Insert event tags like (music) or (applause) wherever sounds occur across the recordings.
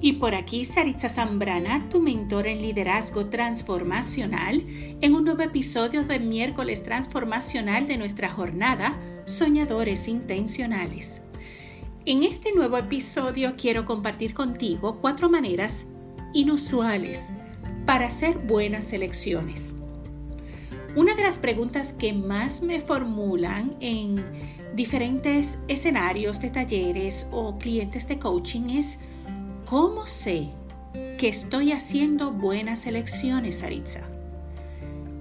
Y por aquí Saritza Zambrana, tu mentor en liderazgo transformacional, en un nuevo episodio de miércoles transformacional de nuestra jornada Soñadores Intencionales. En este nuevo episodio quiero compartir contigo cuatro maneras inusuales para hacer buenas elecciones. Una de las preguntas que más me formulan en diferentes escenarios de talleres o clientes de coaching es ¿Cómo sé que estoy haciendo buenas elecciones, Aritza?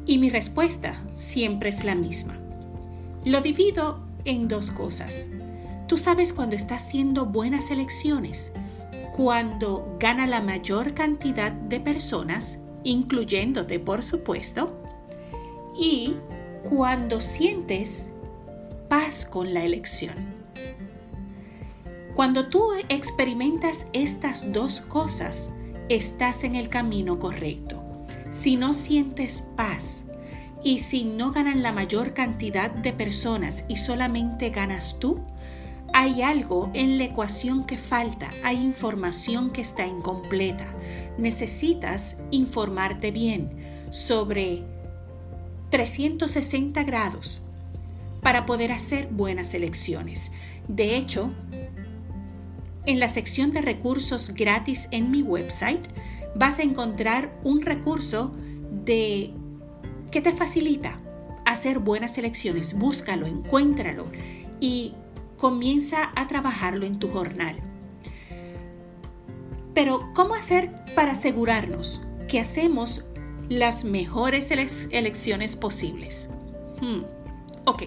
Y mi respuesta siempre es la misma. Lo divido en dos cosas. Tú sabes cuando estás haciendo buenas elecciones, cuando gana la mayor cantidad de personas, incluyéndote por supuesto, y cuando sientes paz con la elección. Cuando tú experimentas estas dos cosas, estás en el camino correcto. Si no sientes paz y si no ganan la mayor cantidad de personas y solamente ganas tú, hay algo en la ecuación que falta, hay información que está incompleta. Necesitas informarte bien sobre 360 grados para poder hacer buenas elecciones. De hecho, en la sección de recursos gratis en mi website vas a encontrar un recurso de que te facilita hacer buenas elecciones. Búscalo, encuéntralo y comienza a trabajarlo en tu jornal. Pero, ¿cómo hacer para asegurarnos que hacemos las mejores elecciones posibles? Hmm, ok,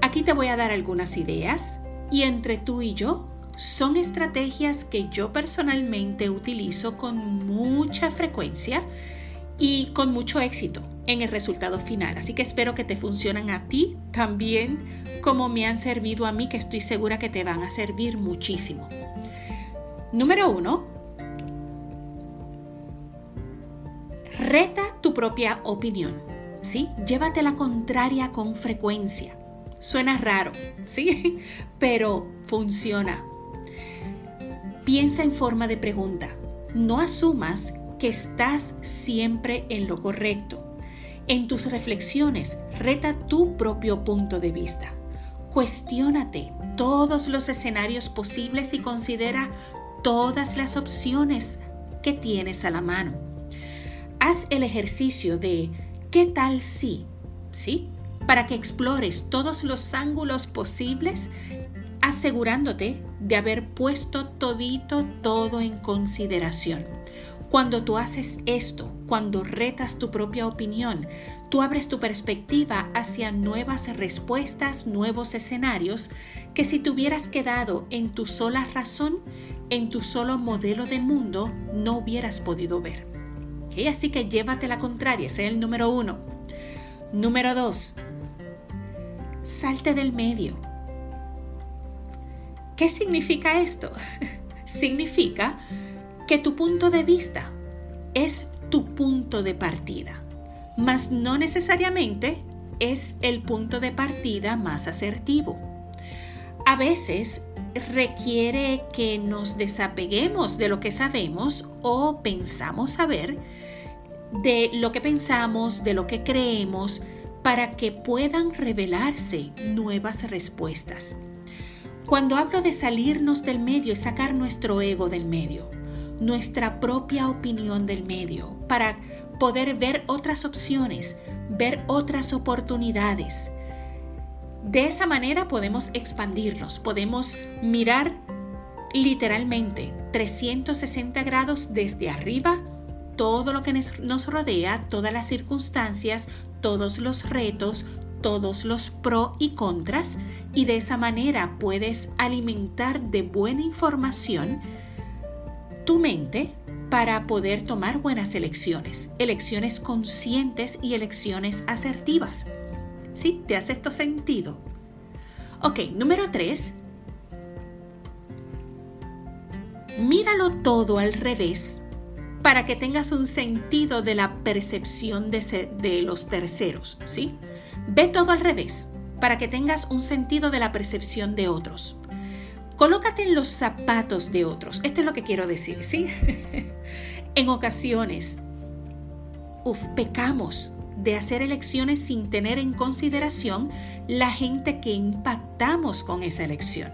aquí te voy a dar algunas ideas y entre tú y yo son estrategias que yo personalmente utilizo con mucha frecuencia y con mucho éxito en el resultado final. Así que espero que te funcionen a ti también como me han servido a mí, que estoy segura que te van a servir muchísimo. Número uno, reta tu propia opinión. ¿sí? Llévate la contraria con frecuencia. Suena raro, ¿sí? (laughs) Pero funciona. Piensa en forma de pregunta. No asumas que estás siempre en lo correcto. En tus reflexiones, reta tu propio punto de vista. Cuestiónate todos los escenarios posibles y considera todas las opciones que tienes a la mano. Haz el ejercicio de ¿qué tal si? ¿Sí? Para que explores todos los ángulos posibles asegurándote de haber puesto todito todo en consideración. Cuando tú haces esto, cuando retas tu propia opinión, tú abres tu perspectiva hacia nuevas respuestas, nuevos escenarios, que si te hubieras quedado en tu sola razón, en tu solo modelo de mundo, no hubieras podido ver. Así que llévate la contraria, ese es el número uno. Número dos, salte del medio ¿Qué significa esto? (laughs) significa que tu punto de vista es tu punto de partida, mas no necesariamente es el punto de partida más asertivo. A veces requiere que nos desapeguemos de lo que sabemos o pensamos saber, de lo que pensamos, de lo que creemos, para que puedan revelarse nuevas respuestas. Cuando hablo de salirnos del medio es sacar nuestro ego del medio, nuestra propia opinión del medio, para poder ver otras opciones, ver otras oportunidades. De esa manera podemos expandirnos, podemos mirar literalmente 360 grados desde arriba todo lo que nos rodea, todas las circunstancias, todos los retos, todos los pro y contras y de esa manera puedes alimentar de buena información tu mente para poder tomar buenas elecciones, elecciones conscientes y elecciones asertivas. ¿Sí? ¿Te hace esto sentido? Ok, número tres. Míralo todo al revés para que tengas un sentido de la percepción de, de los terceros, ¿sí? Ve todo al revés para que tengas un sentido de la percepción de otros. Colócate en los zapatos de otros. Esto es lo que quiero decir, ¿sí? (laughs) en ocasiones, uf, pecamos de hacer elecciones sin tener en consideración la gente que impactamos con esa elección.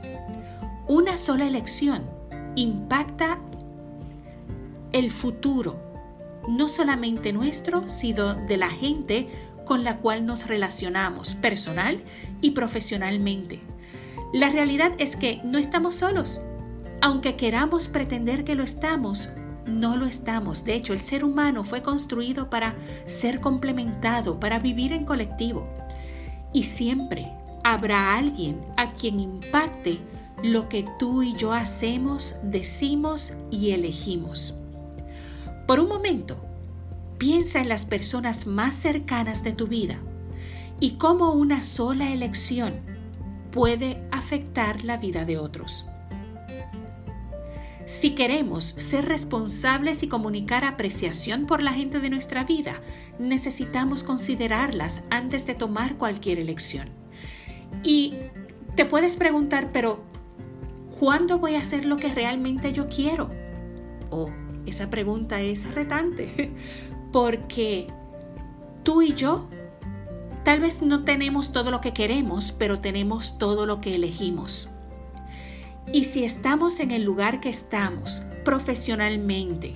Una sola elección impacta el futuro, no solamente nuestro, sino de la gente con la cual nos relacionamos personal y profesionalmente. La realidad es que no estamos solos. Aunque queramos pretender que lo estamos, no lo estamos. De hecho, el ser humano fue construido para ser complementado, para vivir en colectivo. Y siempre habrá alguien a quien impacte lo que tú y yo hacemos, decimos y elegimos. Por un momento, piensa en las personas más cercanas de tu vida y cómo una sola elección puede afectar la vida de otros. Si queremos ser responsables y comunicar apreciación por la gente de nuestra vida, necesitamos considerarlas antes de tomar cualquier elección. Y te puedes preguntar, pero ¿cuándo voy a hacer lo que realmente yo quiero? Oh, esa pregunta es retante, porque tú y yo tal vez no tenemos todo lo que queremos, pero tenemos todo lo que elegimos. Y si estamos en el lugar que estamos, profesionalmente,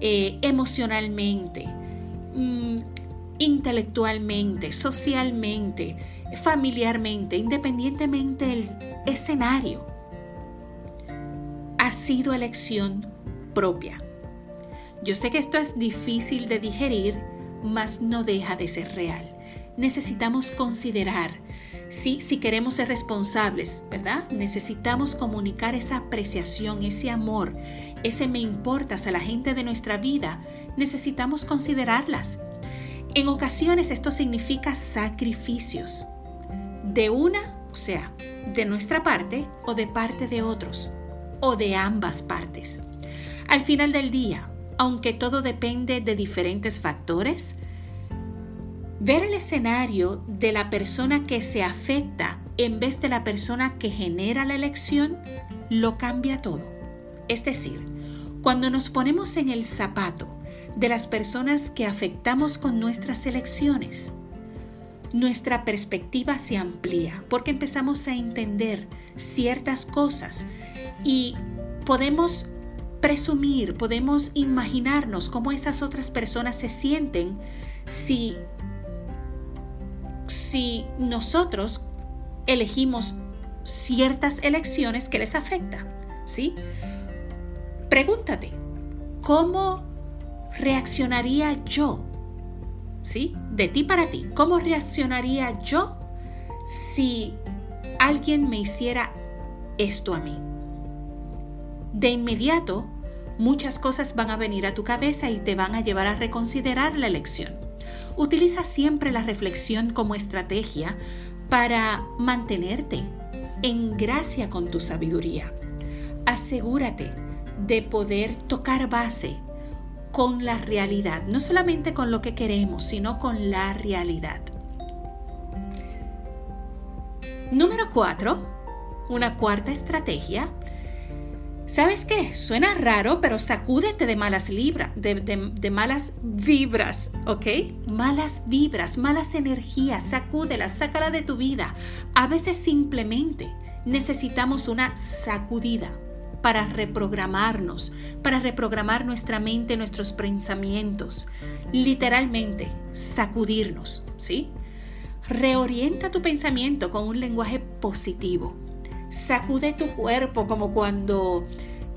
eh, emocionalmente, mm, intelectualmente, socialmente, familiarmente, independientemente del escenario, ha sido elección propia. Yo sé que esto es difícil de digerir, mas no deja de ser real. Necesitamos considerar si, si queremos ser responsables, ¿verdad? Necesitamos comunicar esa apreciación, ese amor, ese me importas a la gente de nuestra vida. Necesitamos considerarlas. En ocasiones esto significa sacrificios. De una, o sea, de nuestra parte o de parte de otros, o de ambas partes. Al final del día, aunque todo depende de diferentes factores, Ver el escenario de la persona que se afecta en vez de la persona que genera la elección lo cambia todo. Es decir, cuando nos ponemos en el zapato de las personas que afectamos con nuestras elecciones, nuestra perspectiva se amplía porque empezamos a entender ciertas cosas y podemos presumir, podemos imaginarnos cómo esas otras personas se sienten si si nosotros elegimos ciertas elecciones que les afectan, ¿sí? Pregúntate, ¿cómo reaccionaría yo? ¿Sí? De ti para ti, ¿cómo reaccionaría yo si alguien me hiciera esto a mí? De inmediato, muchas cosas van a venir a tu cabeza y te van a llevar a reconsiderar la elección. Utiliza siempre la reflexión como estrategia para mantenerte en gracia con tu sabiduría. Asegúrate de poder tocar base con la realidad, no solamente con lo que queremos, sino con la realidad. Número 4, una cuarta estrategia ¿Sabes qué? Suena raro, pero sacúdete de malas libras, de, malas vibras, ¿ok? Malas vibras, malas energías, sacúdelas, sácala de tu vida. A veces simplemente necesitamos una sacudida para reprogramarnos, para reprogramar nuestra mente, nuestros pensamientos. Literalmente, sacudirnos, ¿sí? Reorienta tu pensamiento con un lenguaje positivo sacude tu cuerpo como cuando,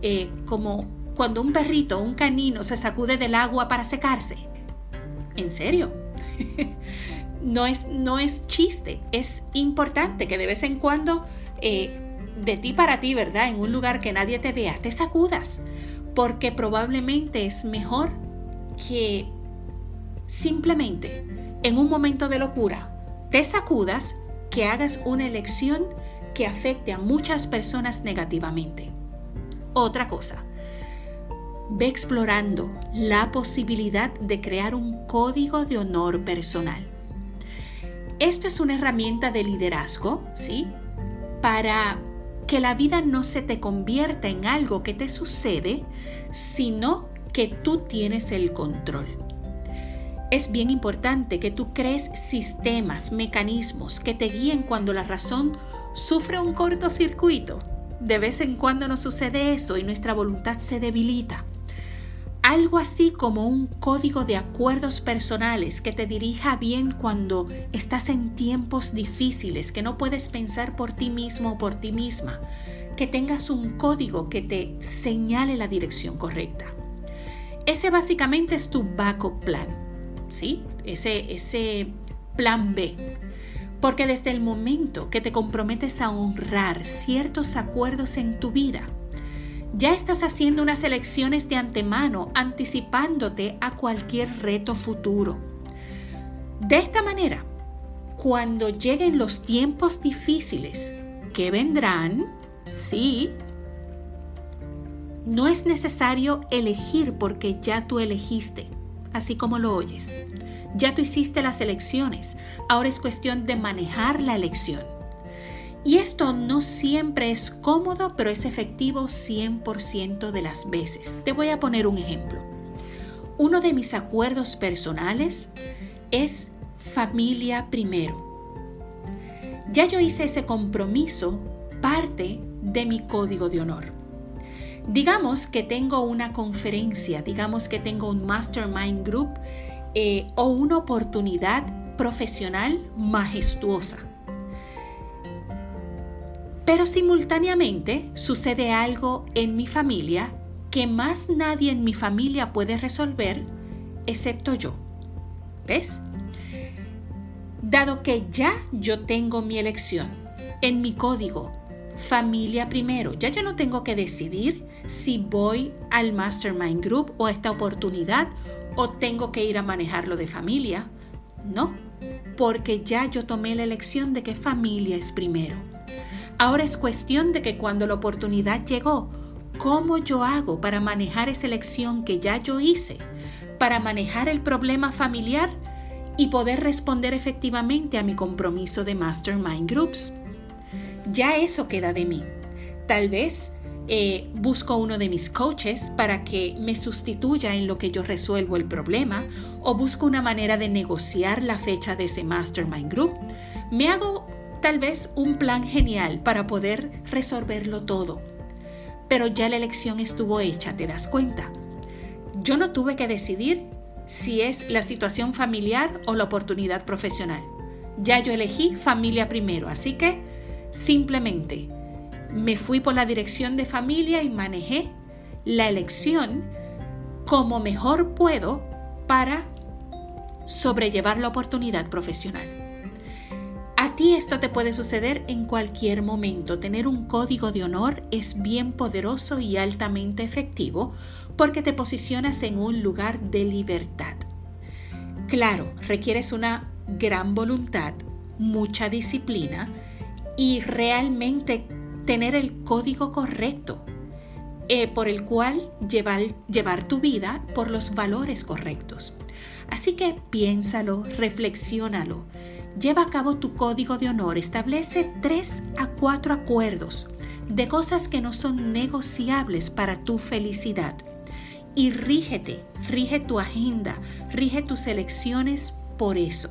eh, como cuando un perrito, un canino se sacude del agua para secarse. ¿En serio? (laughs) no, es, no es chiste, es importante que de vez en cuando, eh, de ti para ti, ¿verdad? En un lugar que nadie te vea, te sacudas, porque probablemente es mejor que simplemente en un momento de locura te sacudas, que hagas una elección que afecte a muchas personas negativamente. Otra cosa, ve explorando la posibilidad de crear un código de honor personal. Esto es una herramienta de liderazgo, ¿sí? Para que la vida no se te convierta en algo que te sucede, sino que tú tienes el control. Es bien importante que tú crees sistemas, mecanismos que te guíen cuando la razón sufre un cortocircuito. De vez en cuando nos sucede eso y nuestra voluntad se debilita. Algo así como un código de acuerdos personales que te dirija bien cuando estás en tiempos difíciles, que no puedes pensar por ti mismo o por ti misma, que tengas un código que te señale la dirección correcta. Ese básicamente es tu backup plan, ¿sí? Ese, ese plan B. Porque desde el momento que te comprometes a honrar ciertos acuerdos en tu vida, ya estás haciendo unas elecciones de antemano, anticipándote a cualquier reto futuro. De esta manera, cuando lleguen los tiempos difíciles que vendrán, sí, no es necesario elegir porque ya tú elegiste, así como lo oyes. Ya tú hiciste las elecciones, ahora es cuestión de manejar la elección. Y esto no siempre es cómodo, pero es efectivo 100% de las veces. Te voy a poner un ejemplo. Uno de mis acuerdos personales es familia primero. Ya yo hice ese compromiso parte de mi código de honor. Digamos que tengo una conferencia, digamos que tengo un mastermind group eh, o una oportunidad profesional majestuosa pero simultáneamente sucede algo en mi familia que más nadie en mi familia puede resolver excepto yo. ¿Ves? Dado que ya yo tengo mi elección en mi código, familia primero, ya yo no tengo que decidir si voy al Mastermind Group o a esta oportunidad o tengo que ir a manejarlo de familia. No, porque ya yo tomé la elección de que familia es primero. Ahora es cuestión de que cuando la oportunidad llegó, ¿cómo yo hago para manejar esa elección que ya yo hice? Para manejar el problema familiar y poder responder efectivamente a mi compromiso de Mastermind Groups. Ya eso queda de mí. Tal vez eh, busco uno de mis coaches para que me sustituya en lo que yo resuelvo el problema o busco una manera de negociar la fecha de ese mastermind group. Me hago tal vez un plan genial para poder resolverlo todo. Pero ya la elección estuvo hecha, ¿te das cuenta? Yo no tuve que decidir si es la situación familiar o la oportunidad profesional. Ya yo elegí familia primero, así que simplemente me fui por la dirección de familia y manejé la elección como mejor puedo para sobrellevar la oportunidad profesional. A ti esto te puede suceder en cualquier momento. Tener un código de honor es bien poderoso y altamente efectivo porque te posicionas en un lugar de libertad. Claro, requieres una gran voluntad, mucha disciplina y realmente tener el código correcto eh, por el cual llevar, llevar tu vida por los valores correctos. Así que piénsalo, reflexiónalo Lleva a cabo tu código de honor, establece tres a cuatro acuerdos de cosas que no son negociables para tu felicidad. Y rígete, rige tu agenda, rige tus elecciones por eso.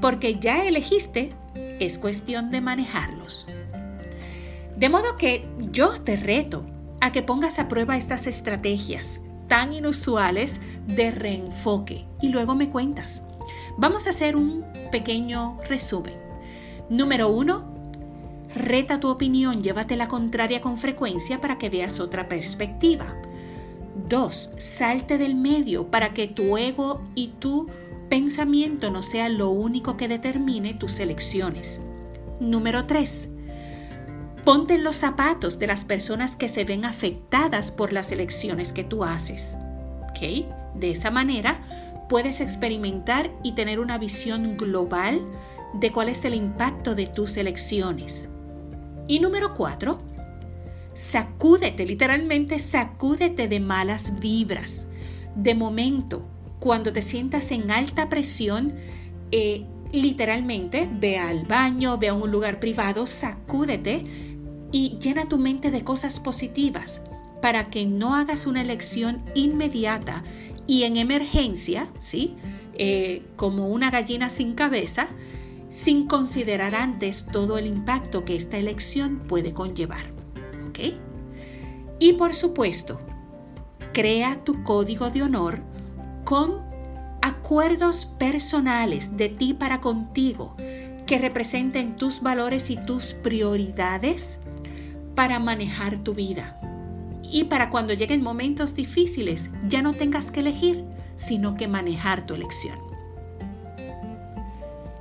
Porque ya elegiste, es cuestión de manejarlos. De modo que yo te reto a que pongas a prueba estas estrategias tan inusuales de reenfoque y luego me cuentas. Vamos a hacer un pequeño resumen. Número uno, reta tu opinión, llévate la contraria con frecuencia para que veas otra perspectiva. Dos, salte del medio para que tu ego y tu pensamiento no sea lo único que determine tus elecciones. Número tres, ponte en los zapatos de las personas que se ven afectadas por las elecciones que tú haces. ¿Ok? De esa manera puedes experimentar y tener una visión global de cuál es el impacto de tus elecciones. Y número cuatro, sacúdete, literalmente sacúdete de malas vibras. De momento, cuando te sientas en alta presión, eh, literalmente ve al baño, ve a un lugar privado, sacúdete y llena tu mente de cosas positivas para que no hagas una elección inmediata y en emergencia, ¿sí? Eh, como una gallina sin cabeza, sin considerar antes todo el impacto que esta elección puede conllevar. ¿Ok? Y por supuesto, crea tu código de honor con acuerdos personales de ti para contigo que representen tus valores y tus prioridades para manejar tu vida. Y para cuando lleguen momentos difíciles ya no tengas que elegir, sino que manejar tu elección.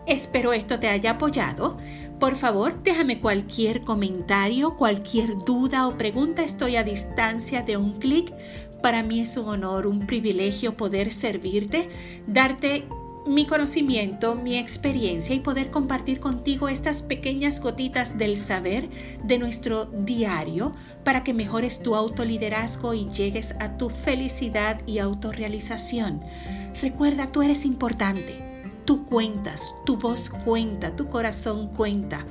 Espero esto te haya apoyado. Por favor, déjame cualquier comentario, cualquier duda o pregunta. Estoy a distancia de un clic. Para mí es un honor, un privilegio poder servirte, darte mi conocimiento, mi experiencia y poder compartir contigo estas pequeñas gotitas del saber de nuestro diario para que mejores tu autoliderazgo y llegues a tu felicidad y autorrealización. Recuerda, tú eres importante. Tú cuentas, tu voz cuenta, tu corazón cuenta.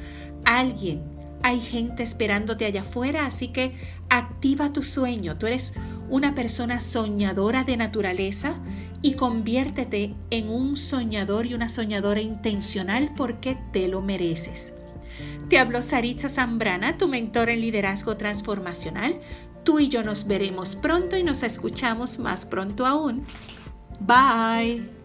Alguien, hay gente esperándote allá afuera, así que activa tu sueño. Tú eres una persona soñadora de naturaleza y conviértete en un soñador y una soñadora intencional porque te lo mereces. Te habló Saritza Zambrana, tu mentor en liderazgo transformacional. Tú y yo nos veremos pronto y nos escuchamos más pronto aún. Bye.